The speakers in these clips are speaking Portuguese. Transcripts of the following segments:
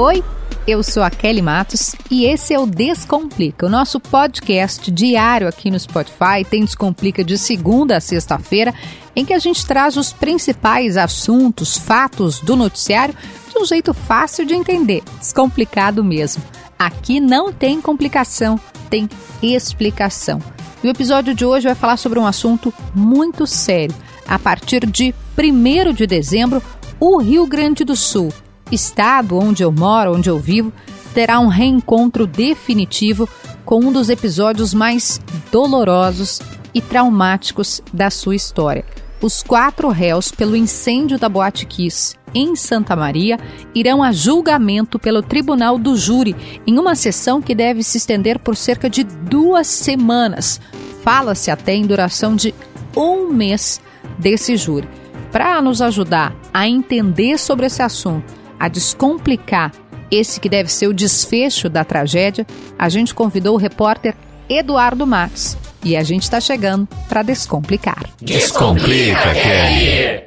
Oi, eu sou a Kelly Matos e esse é o Descomplica, o nosso podcast diário aqui no Spotify. Tem Descomplica de segunda a sexta-feira, em que a gente traz os principais assuntos, fatos do noticiário de um jeito fácil de entender, descomplicado mesmo. Aqui não tem complicação, tem explicação. E o episódio de hoje vai falar sobre um assunto muito sério. A partir de 1 de dezembro, o Rio Grande do Sul estado onde eu moro, onde eu vivo, terá um reencontro definitivo com um dos episódios mais dolorosos e traumáticos da sua história. Os quatro réus pelo incêndio da Boate Kiss em Santa Maria irão a julgamento pelo Tribunal do Júri em uma sessão que deve se estender por cerca de duas semanas. Fala-se até em duração de um mês desse júri. Para nos ajudar a entender sobre esse assunto a descomplicar esse que deve ser o desfecho da tragédia, a gente convidou o repórter Eduardo Matos. E a gente está chegando para descomplicar. Descomplica, Kelly!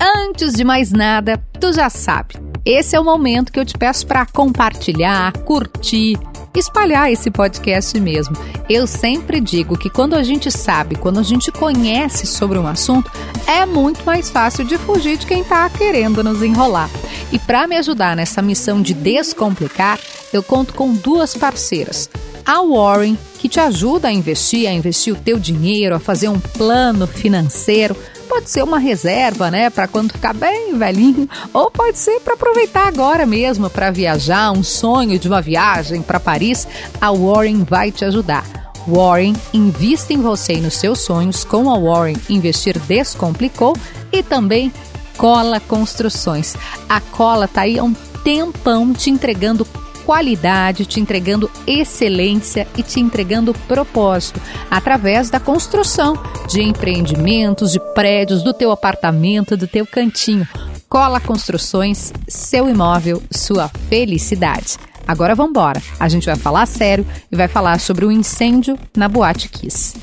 Antes de mais nada, tu já sabe, esse é o momento que eu te peço para compartilhar, curtir, espalhar esse podcast mesmo. Eu sempre digo que quando a gente sabe, quando a gente conhece sobre um assunto, é muito mais fácil de fugir de quem está querendo nos enrolar. E para me ajudar nessa missão de descomplicar, eu conto com duas parceiras. A Warren, que te ajuda a investir, a investir o teu dinheiro, a fazer um plano financeiro pode ser uma reserva, né, para quando ficar bem velhinho, ou pode ser para aproveitar agora mesmo para viajar, um sonho de uma viagem para Paris. A Warren vai te ajudar. Warren invista em você e nos seus sonhos com a Warren Investir Descomplicou e também Cola Construções. A Cola tá aí há um tempão te entregando qualidade, te entregando excelência e te entregando propósito através da construção de empreendimentos, de prédios, do teu apartamento, do teu cantinho. Cola Construções, seu imóvel, sua felicidade. Agora vamos embora. A gente vai falar sério e vai falar sobre o incêndio na Boate Kiss.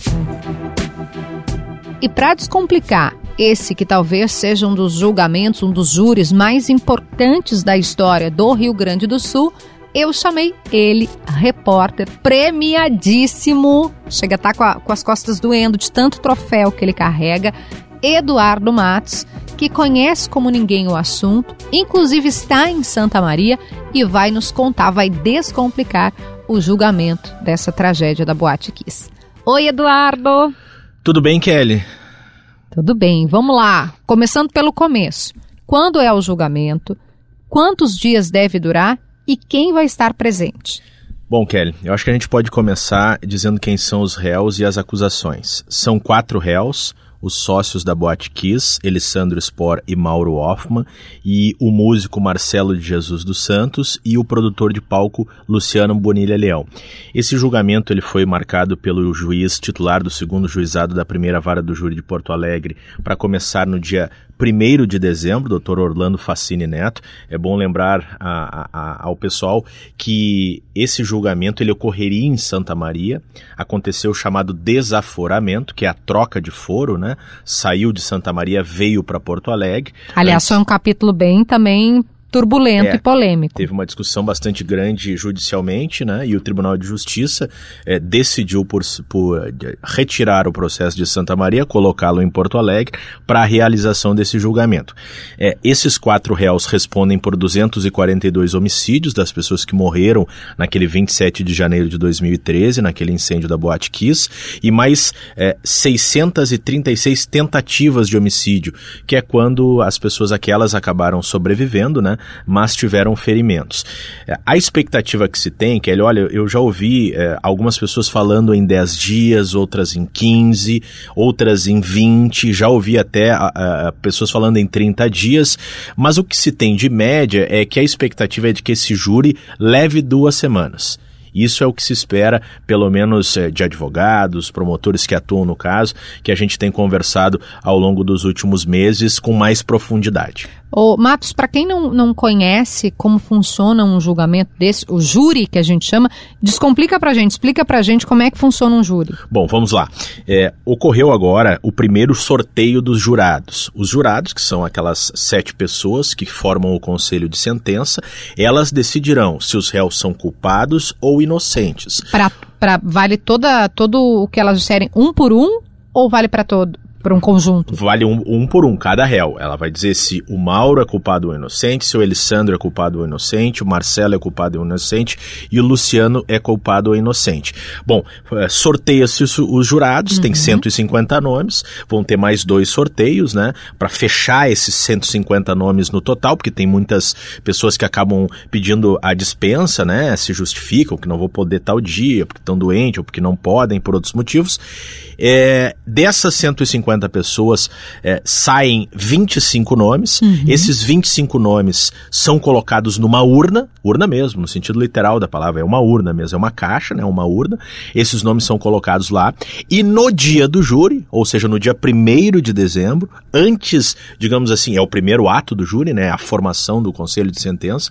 E para descomplicar esse que talvez seja um dos julgamentos, um dos júris mais importantes da história do Rio Grande do Sul, eu chamei ele, repórter premiadíssimo, chega a estar tá com, a, com as costas doendo de tanto troféu que ele carrega, Eduardo Matos, que conhece como ninguém o assunto, inclusive está em Santa Maria e vai nos contar, vai descomplicar o julgamento dessa tragédia da Boate Kiss. Oi, Eduardo! Tudo bem, Kelly? Tudo bem, vamos lá. Começando pelo começo. Quando é o julgamento? Quantos dias deve durar? E quem vai estar presente? Bom, Kelly, eu acho que a gente pode começar dizendo quem são os réus e as acusações. São quatro réus, os sócios da Boate Kiss, Elisandro Spor e Mauro Hoffman, e o músico Marcelo de Jesus dos Santos e o produtor de palco Luciano Bonilha Leão. Esse julgamento ele foi marcado pelo juiz titular do segundo juizado da primeira vara do júri de Porto Alegre para começar no dia 1 de dezembro, doutor Orlando Facine Neto. É bom lembrar a, a, ao pessoal que esse julgamento ele ocorreria em Santa Maria. Aconteceu o chamado desaforamento, que é a troca de foro, né? Saiu de Santa Maria, veio para Porto Alegre. Aliás, Antes... foi um capítulo bem também turbulento é, e polêmico. Teve uma discussão bastante grande judicialmente, né? E o Tribunal de Justiça é, decidiu por, por, retirar o processo de Santa Maria, colocá-lo em Porto Alegre para a realização desse julgamento. É, esses quatro réus respondem por 242 homicídios das pessoas que morreram naquele 27 de janeiro de 2013, naquele incêndio da Boate Kiss, e mais é, 636 tentativas de homicídio, que é quando as pessoas aquelas acabaram sobrevivendo, né? Mas tiveram ferimentos. É, a expectativa que se tem, Kelly, olha, eu já ouvi é, algumas pessoas falando em 10 dias, outras em 15, outras em 20, já ouvi até a, a, pessoas falando em 30 dias, mas o que se tem de média é que a expectativa é de que esse júri leve duas semanas Isso é o que se espera, pelo menos é, de advogados, promotores que atuam no caso, que a gente tem conversado ao longo dos últimos meses com mais profundidade. Ô, Matos, para quem não, não conhece como funciona um julgamento desse, o júri que a gente chama, descomplica pra gente, explica pra gente como é que funciona um júri. Bom, vamos lá. É, ocorreu agora o primeiro sorteio dos jurados. Os jurados, que são aquelas sete pessoas que formam o conselho de sentença, elas decidirão se os réus são culpados ou inocentes. Pra, pra, vale toda, todo o que elas disserem um por um ou vale para todo? Para um conjunto? Vale um, um, por um, cada réu. Ela vai dizer se o Mauro é culpado ou inocente, se o Elisandro é culpado ou inocente, o Marcelo é culpado ou inocente e o Luciano é culpado ou inocente. Bom, é, sorteia-se os, os, jurados, uhum. tem 150 nomes, vão ter mais dois sorteios, né, para fechar esses 150 nomes no total, porque tem muitas pessoas que acabam pedindo a dispensa, né, se justificam que não vou poder tal dia, porque estão doentes ou porque não podem por outros motivos. É, dessas 150 pessoas é, saem 25 nomes. Uhum. Esses 25 nomes são colocados numa urna, urna mesmo, no sentido literal da palavra, é uma urna mesmo, é uma caixa, né, uma urna. Esses nomes são colocados lá. E no dia do júri, ou seja, no dia 1 de dezembro, antes, digamos assim, é o primeiro ato do júri, né, a formação do conselho de sentença,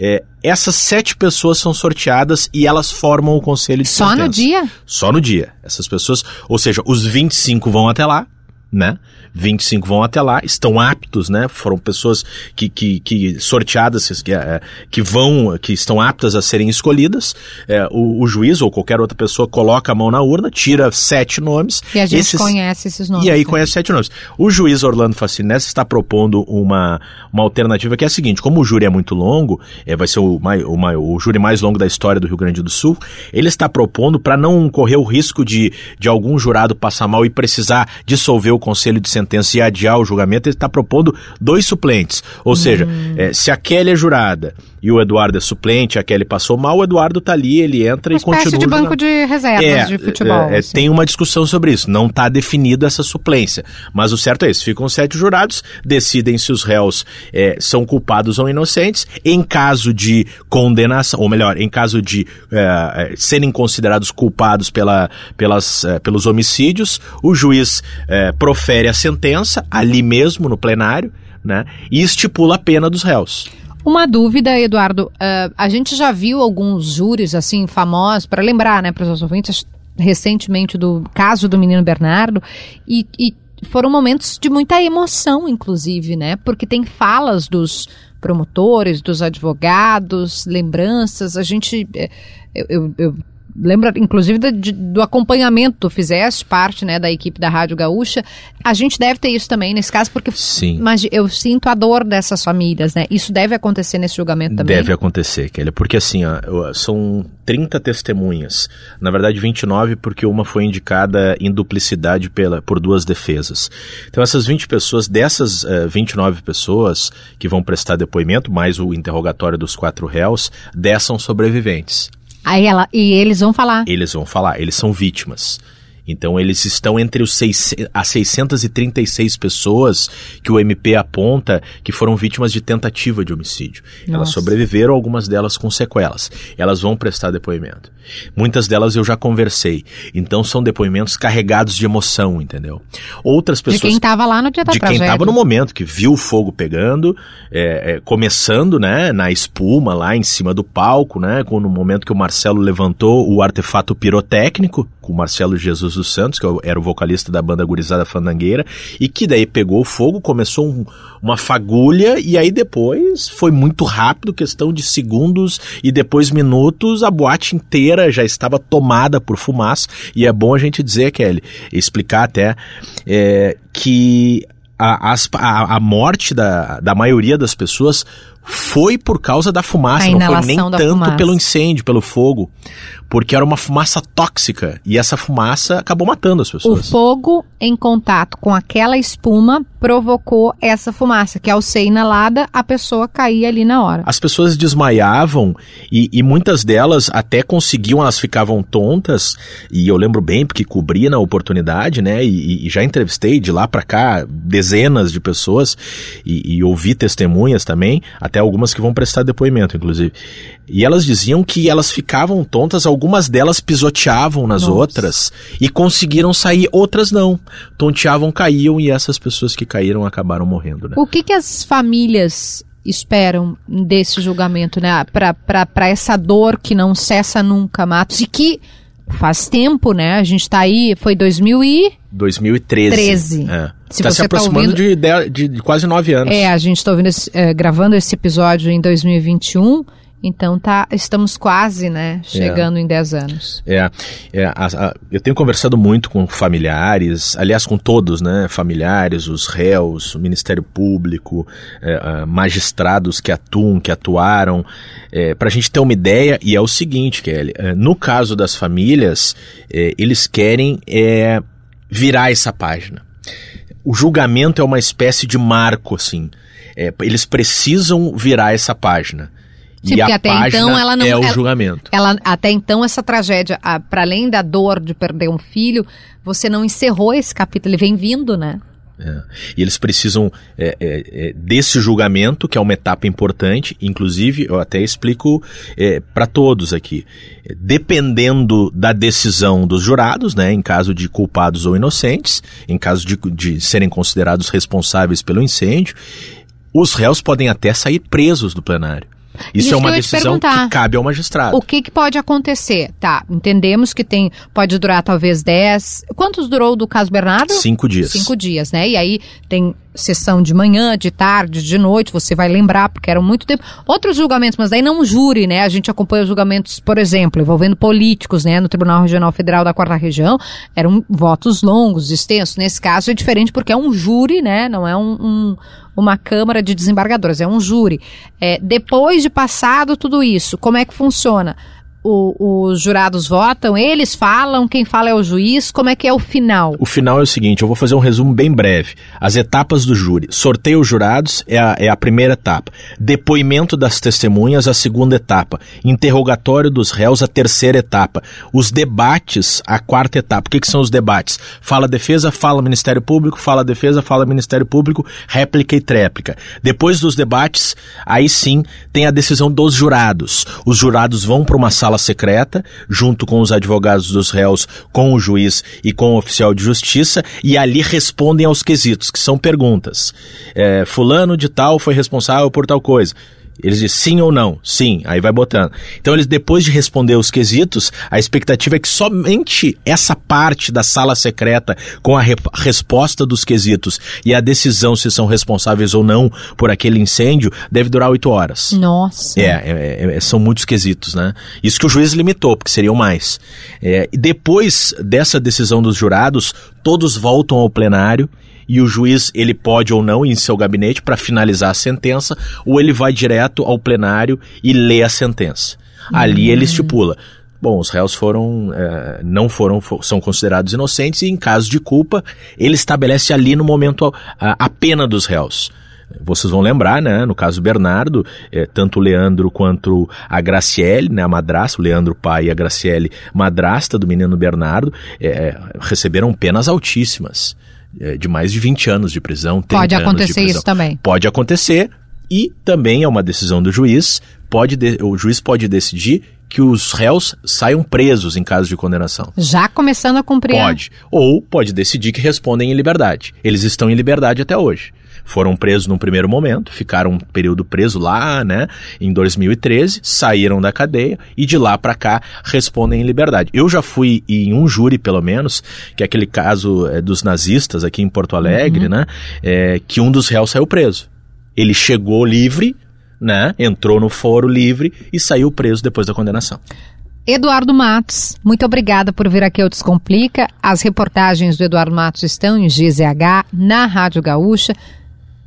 é, essas sete pessoas são sorteadas e elas formam o conselho de Só sentença. no dia? Só no dia. Essas pessoas, ou seja, os 25 vão até lá, né? 25 vão até lá, estão aptos, né? Foram pessoas que, que, que sorteadas, que, é, que vão, que estão aptas a serem escolhidas. É, o, o, juiz ou qualquer outra pessoa coloca a mão na urna, tira sete nomes. E a gente esses, conhece esses nomes. E aí conhece sete nomes. O juiz Orlando Facinese está propondo uma, uma alternativa que é a seguinte: como o júri é muito longo, é, vai ser o, o, o júri mais longo da história do Rio Grande do Sul, ele está propondo para não correr o risco de, de algum jurado passar mal e precisar dissolver o conselho de sentença e adiar o julgamento, ele está propondo dois suplentes. Ou hum. seja, é, se a Kelly é jurada e o Eduardo é suplente, a Kelly passou mal, o Eduardo está ali, ele entra uma e continua. de banco de reservas é, de futebol. É, assim. Tem uma discussão sobre isso. Não está definida essa suplência. Mas o certo é isso: ficam sete jurados, decidem se os réus é, são culpados ou inocentes. Em caso de condenação, ou melhor, em caso de é, é, serem considerados culpados pela, pelas, pelos homicídios, o juiz profere a sentença ali mesmo no plenário, né? E estipula a pena dos réus. Uma dúvida, Eduardo. Uh, a gente já viu alguns júris assim famosos para lembrar, né, para os ouvintes recentemente do caso do menino Bernardo e, e foram momentos de muita emoção, inclusive, né? Porque tem falas dos promotores, dos advogados, lembranças. A gente, eh, eu, eu, eu lembra inclusive do, do acompanhamento, tu fizeste parte né, da equipe da Rádio Gaúcha. A gente deve ter isso também nesse caso, porque Sim. Mas eu sinto a dor dessas famílias, né? Isso deve acontecer nesse julgamento também? Deve acontecer, Kelly, porque assim, ó, são 30 testemunhas. Na verdade, 29, porque uma foi indicada em duplicidade pela, por duas defesas. Então, essas 20 pessoas, dessas uh, eh, 29 pessoas que vão prestar depoimento, mais o interrogatório dos quatro réus, 10 são sobreviventes. Aí ela, e eles vão falar. Eles vão falar, eles são vítimas. Então eles estão entre os seis, as 636 pessoas que o MP aponta que foram vítimas de tentativa de homicídio. Nossa. Elas sobreviveram, algumas delas com sequelas. Elas vão prestar depoimento. Muitas delas eu já conversei. Então são depoimentos carregados de emoção, entendeu? Outras pessoas. De quem estava lá no dia da De tragédia. quem estava no momento, que viu o fogo pegando, é, é, começando, né, na espuma lá em cima do palco, né, no momento que o Marcelo levantou o artefato pirotécnico, com o Marcelo Jesus dos Santos, que era o vocalista da banda Gurizada Fandangueira, e que daí pegou fogo, começou um, uma fagulha, e aí depois foi muito rápido, questão de segundos e depois minutos, a boate inteira já estava tomada por fumaça, e é bom a gente dizer, Kelly, explicar até, é, que a, a, a morte da, da maioria das pessoas foi por causa da fumaça, não foi nem tanto fumaça. pelo incêndio, pelo fogo porque era uma fumaça tóxica e essa fumaça acabou matando as pessoas. O fogo em contato com aquela espuma provocou essa fumaça, que ao ser inalada, a pessoa caía ali na hora. As pessoas desmaiavam e, e muitas delas até conseguiam, elas ficavam tontas, e eu lembro bem porque cobria na oportunidade, né? E, e já entrevistei de lá para cá dezenas de pessoas e, e ouvi testemunhas também, até algumas que vão prestar depoimento, inclusive. E elas diziam que elas ficavam tontas, algumas delas pisoteavam nas Nossa. outras e conseguiram sair, outras não. Tonteavam, caíam e essas pessoas que caíram acabaram morrendo. Né? O que, que as famílias esperam desse julgamento, né? Para essa dor que não cessa nunca, Matos, e que faz tempo, né? A gente tá aí, foi 2000 e... 2013. 13. É. Se tá se tá aproximando tá ouvindo, de, de, de, quase nove anos. É, a gente está ouvindo esse, é, gravando esse episódio em 2021 então tá, estamos quase, né, chegando é. em 10 anos. É, é a, a, eu tenho conversado muito com familiares, aliás com todos, né, familiares, os réus, o Ministério Público, é, magistrados que atuam, que atuaram, é, para a gente ter uma ideia. E é o seguinte, Kelly, é, no caso das famílias, é, eles querem é, virar essa página. O julgamento é uma espécie de marco, assim. eles precisam virar essa página. Sim, e a até então ela não é o ela, julgamento. Ela, até então essa tragédia, para além da dor de perder um filho, você não encerrou esse capítulo, ele vem vindo, né? É. E eles precisam é, é, é desse julgamento, que é uma etapa importante, inclusive, eu até explico é, para todos aqui. Dependendo da decisão dos jurados, né, em caso de culpados ou inocentes, em caso de, de serem considerados responsáveis pelo incêndio, os réus podem até sair presos do plenário. Isso, Isso é uma decisão que cabe ao magistrado. O que, que pode acontecer? Tá, entendemos que tem pode durar talvez 10. Quantos durou do caso Bernardo? Cinco dias. Cinco dias, né? E aí tem sessão de manhã, de tarde, de noite, você vai lembrar, porque eram muito tempo. Outros julgamentos, mas daí não júri, né? A gente acompanha os julgamentos, por exemplo, envolvendo políticos, né? No Tribunal Regional Federal da Quarta Região, eram votos longos, extensos. Nesse caso é diferente porque é um júri, né? Não é um, um uma Câmara de Desembargadores, é um júri. É, depois de passado tudo isso, como é que funciona? O, os jurados votam, eles falam, quem fala é o juiz, como é que é o final? O final é o seguinte, eu vou fazer um resumo bem breve. As etapas do júri. Sorteio os jurados é a, é a primeira etapa. Depoimento das testemunhas, a segunda etapa. Interrogatório dos réus, a terceira etapa. Os debates, a quarta etapa. O que, que são os debates? Fala defesa, fala Ministério Público, fala defesa, fala Ministério Público, réplica e tréplica. Depois dos debates, aí sim tem a decisão dos jurados. Os jurados vão para uma sala sala secreta, junto com os advogados dos réus, com o juiz e com o oficial de justiça, e ali respondem aos quesitos, que são perguntas. É, fulano de tal foi responsável por tal coisa. Eles dizem sim ou não, sim, aí vai botando. Então eles depois de responder os quesitos, a expectativa é que somente essa parte da sala secreta com a re resposta dos quesitos e a decisão se são responsáveis ou não por aquele incêndio deve durar oito horas. Nossa. É, é, é, são muitos quesitos, né? Isso que o juiz limitou, porque seriam mais. É, e depois dessa decisão dos jurados, todos voltam ao plenário e o juiz ele pode ou não ir em seu gabinete para finalizar a sentença, ou ele vai direto ao plenário e lê a sentença. Ali ele estipula. Bom, os réus foram, é, não foram, são considerados inocentes e em caso de culpa, ele estabelece ali no momento a, a pena dos réus. Vocês vão lembrar, né? No caso Bernardo, é, tanto o Leandro quanto a Graciele, né? A madrasta, o Leandro pai e a Graciele madrasta do menino Bernardo, é, receberam penas altíssimas. É, de mais de 20 anos de prisão. Pode acontecer isso também. Pode acontecer e também é uma decisão do juiz. Pode de, o juiz pode decidir que os réus saiam presos em caso de condenação. Já começando a cumprir. Pode. Ou pode decidir que respondem em liberdade. Eles estão em liberdade até hoje foram presos num primeiro momento, ficaram um período preso lá, né, em 2013, saíram da cadeia e de lá para cá respondem em liberdade. Eu já fui em um júri, pelo menos, que é aquele caso é, dos nazistas aqui em Porto Alegre, uhum. né, é, que um dos réus saiu preso. Ele chegou livre, né, entrou no foro livre e saiu preso depois da condenação. Eduardo Matos, muito obrigada por vir aqui ao Descomplica. As reportagens do Eduardo Matos estão em GZH, na Rádio Gaúcha.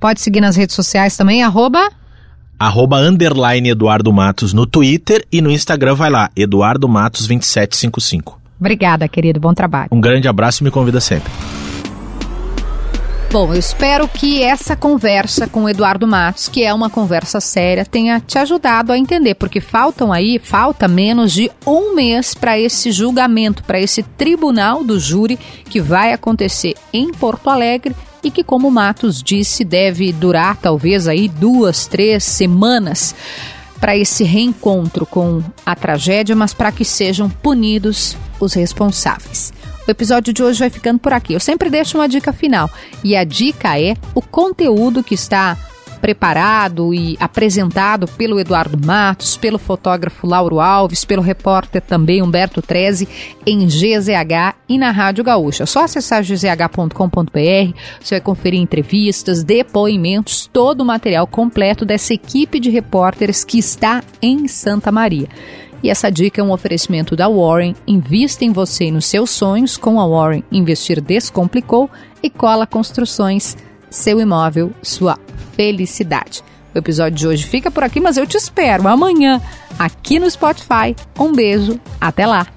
Pode seguir nas redes sociais também, arroba... Arroba underline Eduardo Matos no Twitter e no Instagram vai lá, Eduardo Matos 2755. Obrigada, querido. Bom trabalho. Um grande abraço e me convida sempre. Bom, eu espero que essa conversa com o Eduardo Matos, que é uma conversa séria, tenha te ajudado a entender, porque faltam aí, falta menos de um mês para esse julgamento, para esse tribunal do júri que vai acontecer em Porto Alegre e que, como Matos disse, deve durar talvez aí duas, três semanas para esse reencontro com a tragédia, mas para que sejam punidos os responsáveis. O episódio de hoje vai ficando por aqui. Eu sempre deixo uma dica final e a dica é o conteúdo que está preparado e apresentado pelo Eduardo Matos, pelo fotógrafo Lauro Alves, pelo repórter também Humberto Treze em GZH e na Rádio Gaúcha. É só acessar gzh.com.br, você vai conferir entrevistas, depoimentos, todo o material completo dessa equipe de repórteres que está em Santa Maria. E essa dica é um oferecimento da Warren. Invista em você e nos seus sonhos. Com a Warren, investir descomplicou e cola construções seu imóvel, sua felicidade. O episódio de hoje fica por aqui, mas eu te espero amanhã aqui no Spotify. Um beijo, até lá!